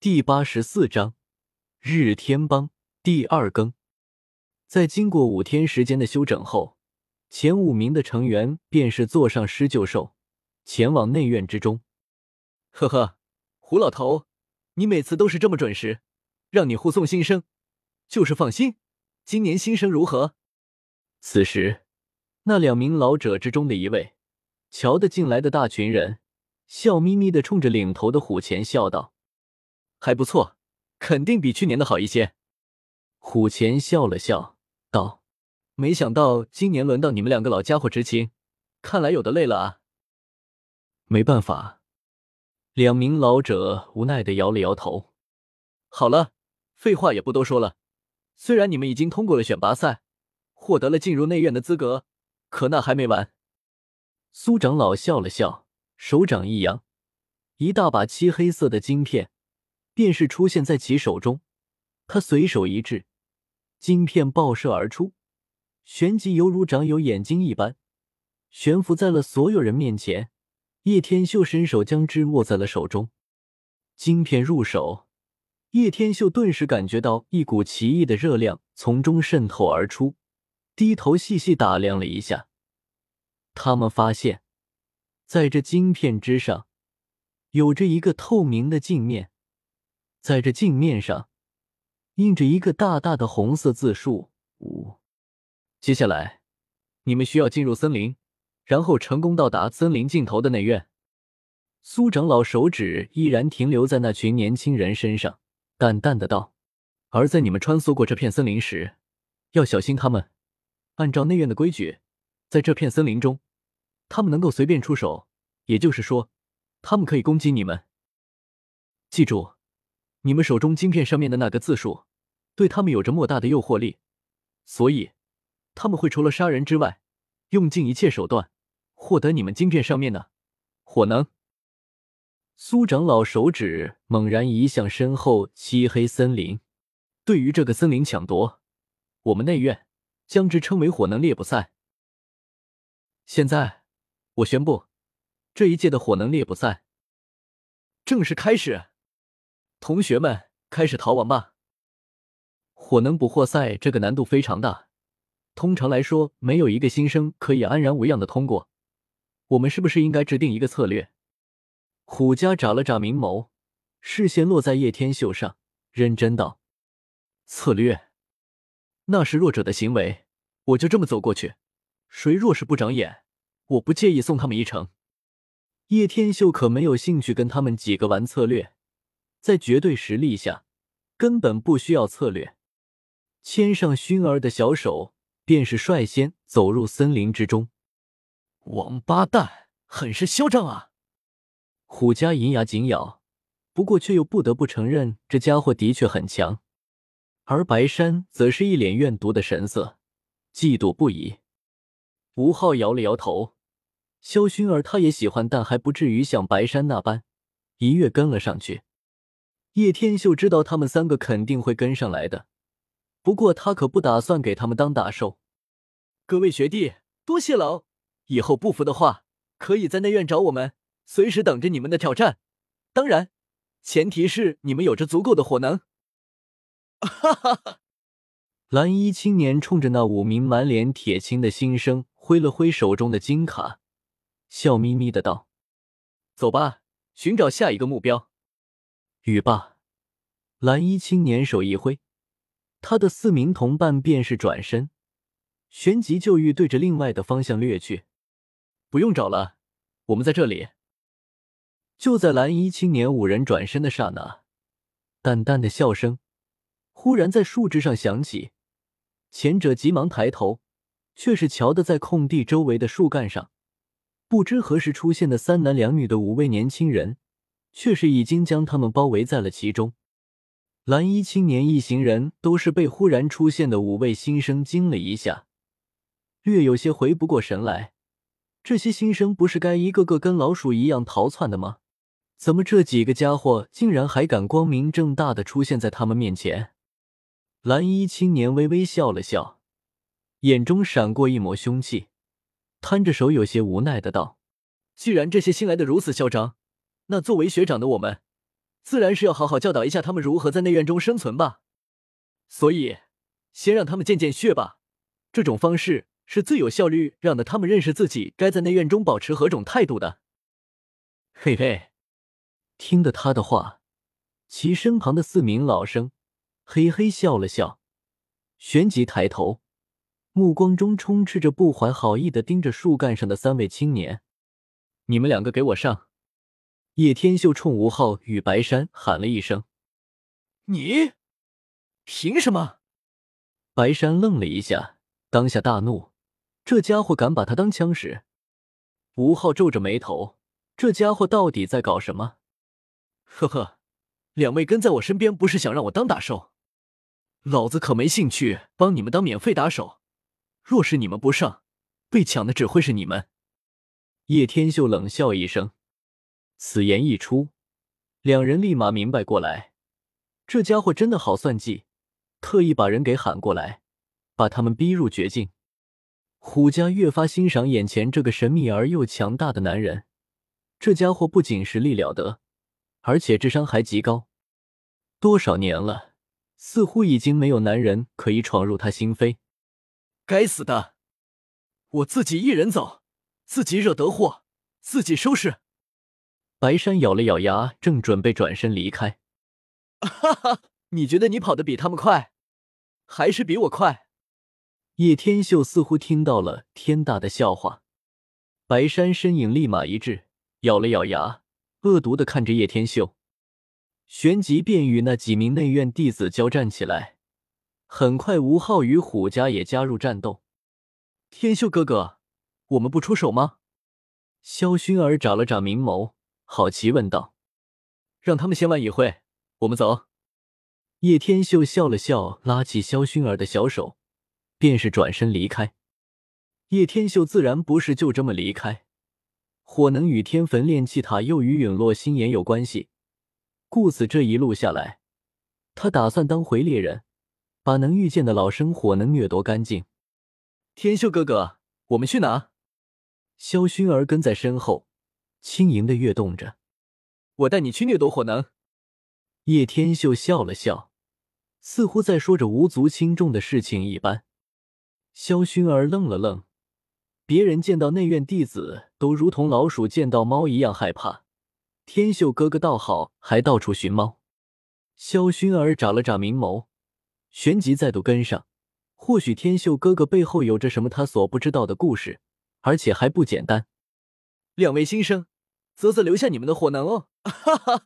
第八十四章日天帮第二更。在经过五天时间的休整后，前五名的成员便是坐上狮鹫兽，前往内院之中。呵呵，胡老头，你每次都是这么准时，让你护送新生，就是放心。今年新生如何？此时，那两名老者之中的一位，瞧得进来的大群人，笑眯眯的冲着领头的虎钳笑道。还不错，肯定比去年的好一些。虎钳笑了笑，道：“没想到今年轮到你们两个老家伙执勤，看来有的累了啊。”没办法，两名老者无奈的摇了摇头。好了，废话也不多说了。虽然你们已经通过了选拔赛，获得了进入内院的资格，可那还没完。苏长老笑了笑，手掌一扬，一大把漆黑色的晶片。便是出现在其手中，他随手一掷，晶片爆射而出，旋即犹如长有眼睛一般，悬浮在了所有人面前。叶天秀伸手将之握在了手中，晶片入手，叶天秀顿时感觉到一股奇异的热量从中渗透而出，低头细细打量了一下，他们发现，在这晶片之上，有着一个透明的镜面。在这镜面上，印着一个大大的红色字数五。接下来，你们需要进入森林，然后成功到达森林尽头的内院。苏长老手指依然停留在那群年轻人身上，淡淡的道：“而在你们穿梭过这片森林时，要小心他们。按照内院的规矩，在这片森林中，他们能够随便出手，也就是说，他们可以攻击你们。记住。”你们手中晶片上面的那个字数，对他们有着莫大的诱惑力，所以他们会除了杀人之外，用尽一切手段获得你们晶片上面的火能。苏长老手指猛然移向身后漆黑森林，对于这个森林抢夺，我们内院将之称为火能猎捕赛。现在，我宣布，这一届的火能猎捕赛正式开始。同学们，开始逃亡吧！火能捕获赛这个难度非常大，通常来说，没有一个新生可以安然无恙的通过。我们是不是应该制定一个策略？虎家眨了眨明眸，视线落在叶天秀上，认真道：“策略？那是弱者的行为，我就这么走过去，谁若是不长眼，我不介意送他们一程。”叶天秀可没有兴趣跟他们几个玩策略。在绝对实力下，根本不需要策略。牵上熏儿的小手，便是率先走入森林之中。王八蛋，很是嚣张啊！虎家银牙紧咬，不过却又不得不承认，这家伙的确很强。而白山则是一脸怨毒的神色，嫉妒不已。吴昊摇了摇头，萧薰儿他也喜欢，但还不至于像白山那般一跃跟了上去。叶天秀知道他们三个肯定会跟上来的，不过他可不打算给他们当打手。各位学弟，多谢了！以后不服的话，可以在内院找我们，随时等着你们的挑战。当然，前提是你们有着足够的火能。哈哈哈！蓝衣青年冲着那五名满脸铁青的新生挥了挥手中的金卡，笑眯眯的道：“走吧，寻找下一个目标。”语罢，蓝衣青年手一挥，他的四名同伴便是转身，旋即就欲对着另外的方向掠去。不用找了，我们在这里。就在蓝衣青年五人转身的刹那，淡淡的笑声忽然在树枝上响起。前者急忙抬头，却是瞧得在空地周围的树干上，不知何时出现的三男两女的五位年轻人。却是已经将他们包围在了其中。蓝衣青年一行人都是被忽然出现的五位新生惊了一下，略有些回不过神来。这些新生不是该一个个跟老鼠一样逃窜的吗？怎么这几个家伙竟然还敢光明正大的出现在他们面前？蓝衣青年微微笑了笑，眼中闪过一抹凶气，摊着手有些无奈的道：“既然这些新来的如此嚣张。”那作为学长的我们，自然是要好好教导一下他们如何在内院中生存吧。所以，先让他们见见血吧。这种方式是最有效率，让的他们认识自己该在内院中保持何种态度的。嘿嘿，听得他的话，其身旁的四名老生嘿嘿笑了笑，旋即抬头，目光中充斥着不怀好意的盯着树干上的三位青年：“你们两个给我上！”叶天秀冲吴昊与白山喊了一声：“你凭什么？”白山愣了一下，当下大怒：“这家伙敢把他当枪使？”吴昊皱着眉头：“这家伙到底在搞什么？”呵呵，两位跟在我身边，不是想让我当打手？老子可没兴趣帮你们当免费打手。若是你们不上，被抢的只会是你们。叶天秀冷笑一声。此言一出，两人立马明白过来，这家伙真的好算计，特意把人给喊过来，把他们逼入绝境。虎家越发欣赏眼前这个神秘而又强大的男人，这家伙不仅实力了得，而且智商还极高。多少年了，似乎已经没有男人可以闯入他心扉。该死的，我自己一人走，自己惹得祸，自己收拾。白山咬了咬牙，正准备转身离开。哈哈，你觉得你跑得比他们快，还是比我快？叶天秀似乎听到了天大的笑话。白山身影立马一滞，咬了咬牙，恶毒的看着叶天秀，旋即便与那几名内院弟子交战起来。很快，吴昊与虎家也加入战斗。天秀哥哥，我们不出手吗？萧薰儿眨了眨明眸。好奇问道：“让他们先玩一会，我们走。”叶天秀笑了笑，拉起萧薰儿的小手，便是转身离开。叶天秀自然不是就这么离开，火能与天焚炼气塔又与陨落心炎有关系，故此这一路下来，他打算当回猎人，把能遇见的老生火能掠夺干净。天秀哥哥，我们去哪？萧薰儿跟在身后。轻盈的跃动着，我带你去掠夺火能。叶天秀笑了笑，似乎在说着无足轻重的事情一般。萧薰儿愣了愣，别人见到内院弟子都如同老鼠见到猫一样害怕，天秀哥哥倒好，还到处寻猫。萧薰儿眨了眨明眸，旋即再度跟上。或许天秀哥哥背后有着什么他所不知道的故事，而且还不简单。两位新生，啧啧留下你们的火能哦！哈哈。